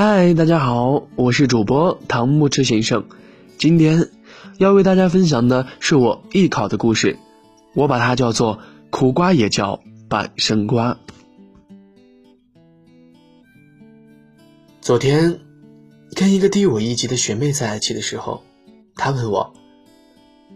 嗨，大家好，我是主播唐木赤先生。今天要为大家分享的是我艺考的故事，我把它叫做“苦瓜也叫半生瓜”。昨天跟一个低我一级的学妹在一起的时候，她问我：“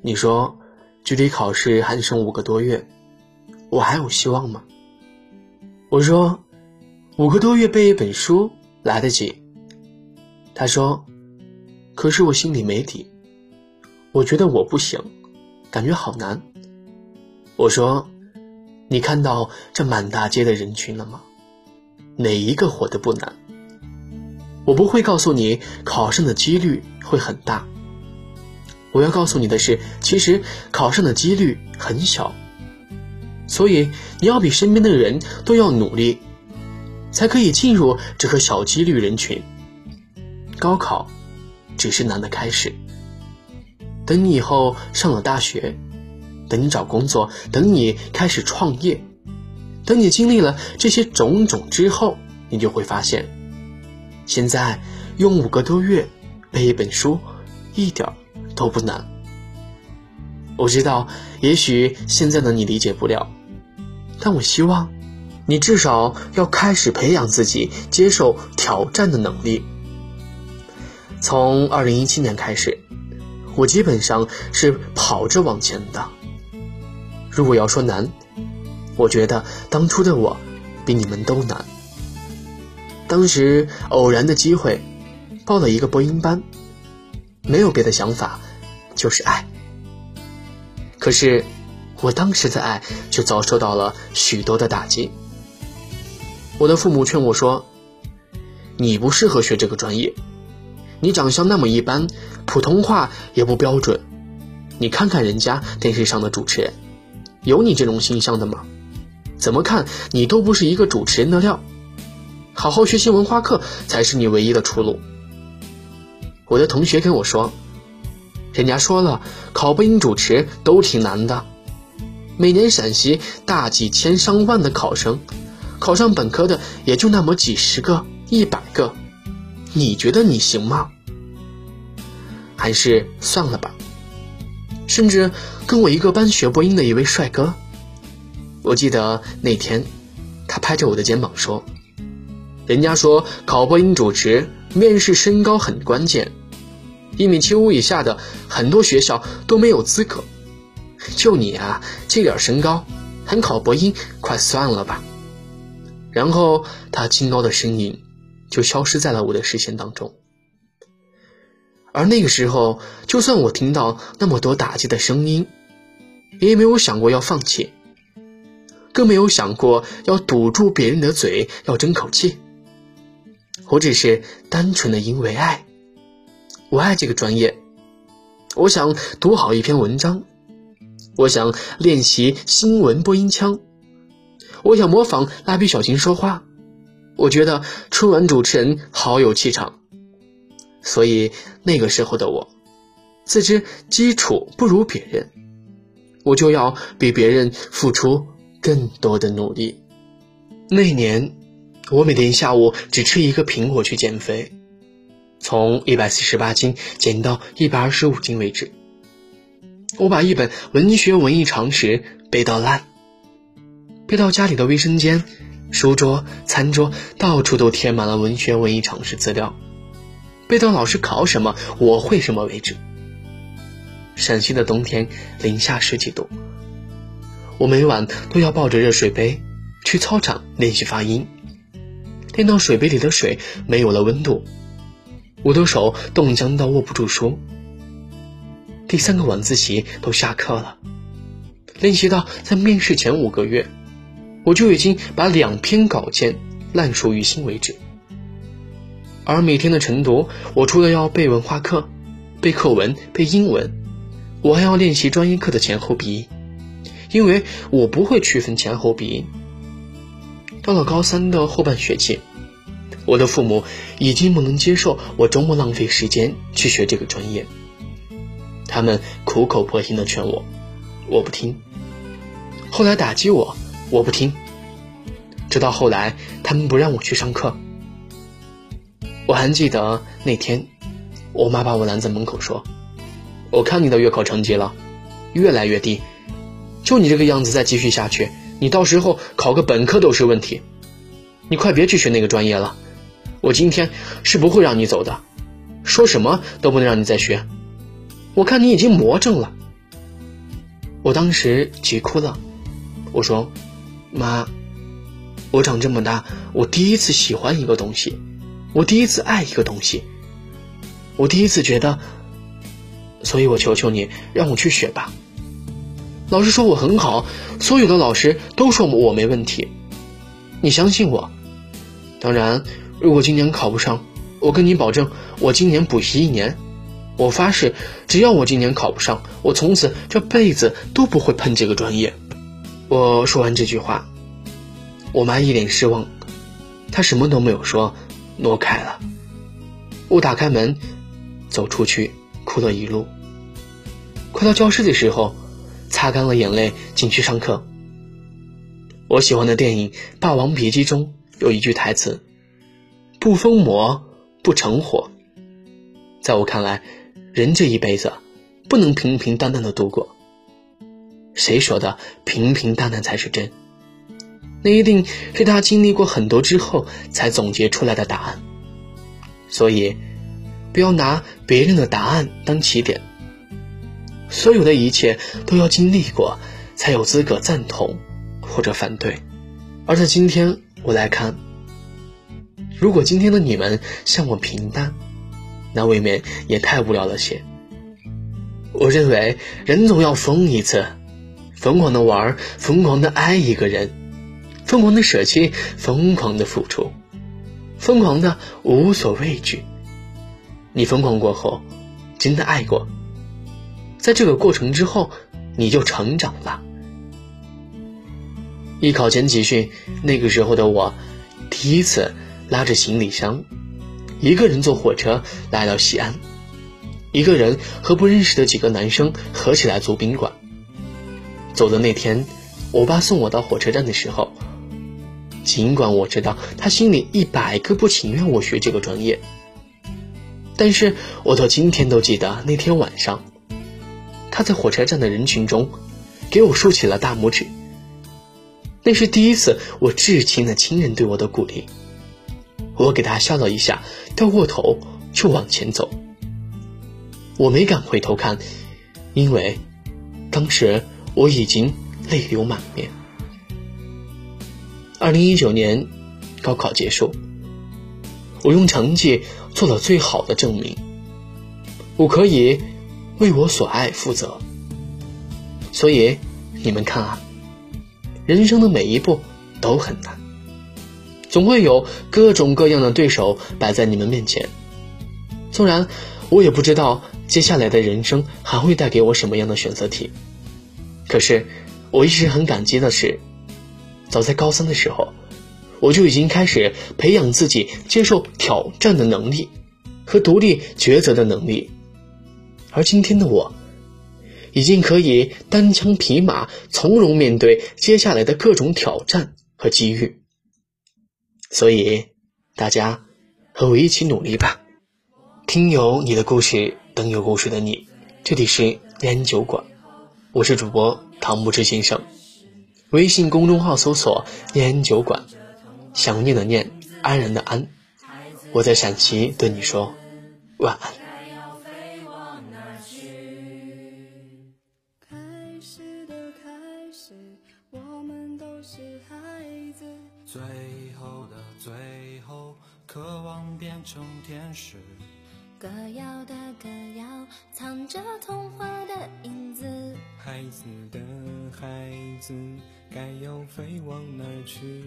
你说，距离考试还剩五个多月，我还有希望吗？”我说：“五个多月背一本书。”来得及，他说：“可是我心里没底，我觉得我不行，感觉好难。”我说：“你看到这满大街的人群了吗？哪一个活得不难？我不会告诉你考上的几率会很大，我要告诉你的是，其实考上的几率很小，所以你要比身边的人都要努力。”才可以进入这个小几率人群。高考只是难的开始。等你以后上了大学，等你找工作，等你开始创业，等你经历了这些种种之后，你就会发现，现在用五个多月背一本书，一点都不难。我知道，也许现在的你理解不了，但我希望。你至少要开始培养自己接受挑战的能力。从二零一七年开始，我基本上是跑着往前的。如果要说难，我觉得当初的我比你们都难。当时偶然的机会报了一个播音班，没有别的想法，就是爱。可是我当时的爱却遭受到了许多的打击。我的父母劝我说：“你不适合学这个专业，你长相那么一般，普通话也不标准。你看看人家电视上的主持人，有你这种形象的吗？怎么看你都不是一个主持人的料。好好学习文化课才是你唯一的出路。”我的同学跟我说：“人家说了，考播音主持都挺难的，每年陕西大几千上万的考生。”考上本科的也就那么几十个、一百个，你觉得你行吗？还是算了吧。甚至跟我一个班学播音的一位帅哥，我记得那天，他拍着我的肩膀说：“人家说考播音主持面试身高很关键，一米七五以下的很多学校都没有资格，就你啊，这点身高，还考播音，快算了吧。”然后他清高的身影就消失在了我的视线当中。而那个时候，就算我听到那么多打击的声音，也没有想过要放弃，更没有想过要堵住别人的嘴，要争口气。我只是单纯的因为爱，我爱这个专业，我想读好一篇文章，我想练习新闻播音腔。我想模仿蜡笔小新说话，我觉得春晚主持人好有气场，所以那个时候的我，自知基础不如别人，我就要比别人付出更多的努力。那年，我每天下午只吃一个苹果去减肥，从一百四十八斤减到一百二十五斤为止。我把一本文学文艺常识背到烂。背到家里的卫生间、书桌、餐桌，到处都贴满了文学文艺常识资料，背到老师考什么我会什么为止。陕西的冬天零下十几度，我每晚都要抱着热水杯去操场练习发音，练到水杯里的水没有了温度，我的手冻僵到握不住书。第三个晚自习都下课了，练习到在面试前五个月。我就已经把两篇稿件烂熟于心为止，而每天的晨读，我除了要背文化课、背课文、背英文，我还要练习专业课的前后鼻音，因为我不会区分前后鼻音。到了高三的后半学期，我的父母已经不能接受我周末浪费时间去学这个专业，他们苦口婆心的劝我，我不听，后来打击我。我不听，直到后来他们不让我去上课。我还记得那天，我妈把我拦在门口说：“我看你的月考成绩了，越来越低，就你这个样子再继续下去，你到时候考个本科都是问题。你快别去学那个专业了，我今天是不会让你走的，说什么都不能让你再学。我看你已经魔怔了。”我当时急哭了，我说：“妈，我长这么大，我第一次喜欢一个东西。”我第一次爱一个东西，我第一次觉得，所以我求求你让我去学吧。老师说我很好，所有的老师都说我没问题，你相信我。当然，如果今年考不上，我跟你保证，我今年补习一年。我发誓，只要我今年考不上，我从此这辈子都不会碰这个专业。我说完这句话，我妈一脸失望，她什么都没有说。挪开了，我打开门，走出去，哭了一路。快到教室的时候，擦干了眼泪，进去上课。我喜欢的电影《霸王别姬》中有一句台词：“不疯魔不成活。”在我看来，人这一辈子不能平平淡淡的度过。谁说的平平淡淡才是真？那一定是他经历过很多之后才总结出来的答案，所以不要拿别人的答案当起点。所有的一切都要经历过，才有资格赞同或者反对。而在今天我来看，如果今天的你们像我平淡，那未免也太无聊了些。我认为人总要疯一次，疯狂的玩，疯狂的爱一个人。疯狂的舍弃，疯狂的付出，疯狂的无所畏惧。你疯狂过后，真的爱过，在这个过程之后，你就成长了。艺考前集训，那个时候的我，第一次拉着行李箱，一个人坐火车来到西安，一个人和不认识的几个男生合起来租宾馆。走的那天，我爸送我到火车站的时候。尽管我知道他心里一百个不情愿我学这个专业，但是我到今天都记得那天晚上，他在火车站的人群中给我竖起了大拇指。那是第一次我至亲的亲人对我的鼓励，我给他笑了一下，掉过头就往前走。我没敢回头看，因为当时我已经泪流满面。二零一九年，高考结束，我用成绩做了最好的证明。我可以为我所爱负责。所以，你们看啊，人生的每一步都很难，总会有各种各样的对手摆在你们面前。纵然我也不知道接下来的人生还会带给我什么样的选择题，可是我一直很感激的是。早在高三的时候，我就已经开始培养自己接受挑战的能力和独立抉择的能力，而今天的我，已经可以单枪匹马从容面对接下来的各种挑战和机遇。所以，大家和我一起努力吧！听有你的故事，等有故事的你。这里是烟酒馆，我是主播唐木之先生。微信公众号搜索“念安酒馆”，想念的念，安然的安。我在陕西对你说晚安。最后的最后，渴望变成天使。歌谣的歌谣，藏着童话的影子。孩子的孩子，该要飞往哪儿去？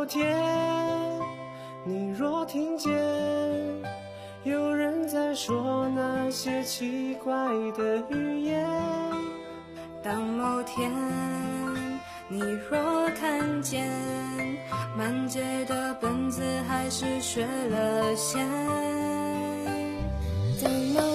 某天你若听见有人在说那些奇怪的语言当某天你若看见满街的本子还是学了先当某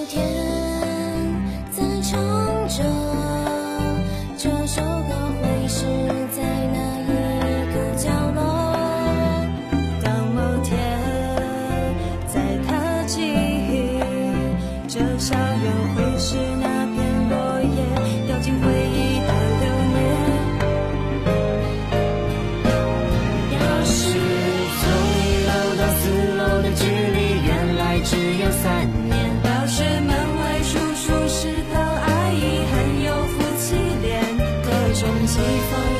Sĩ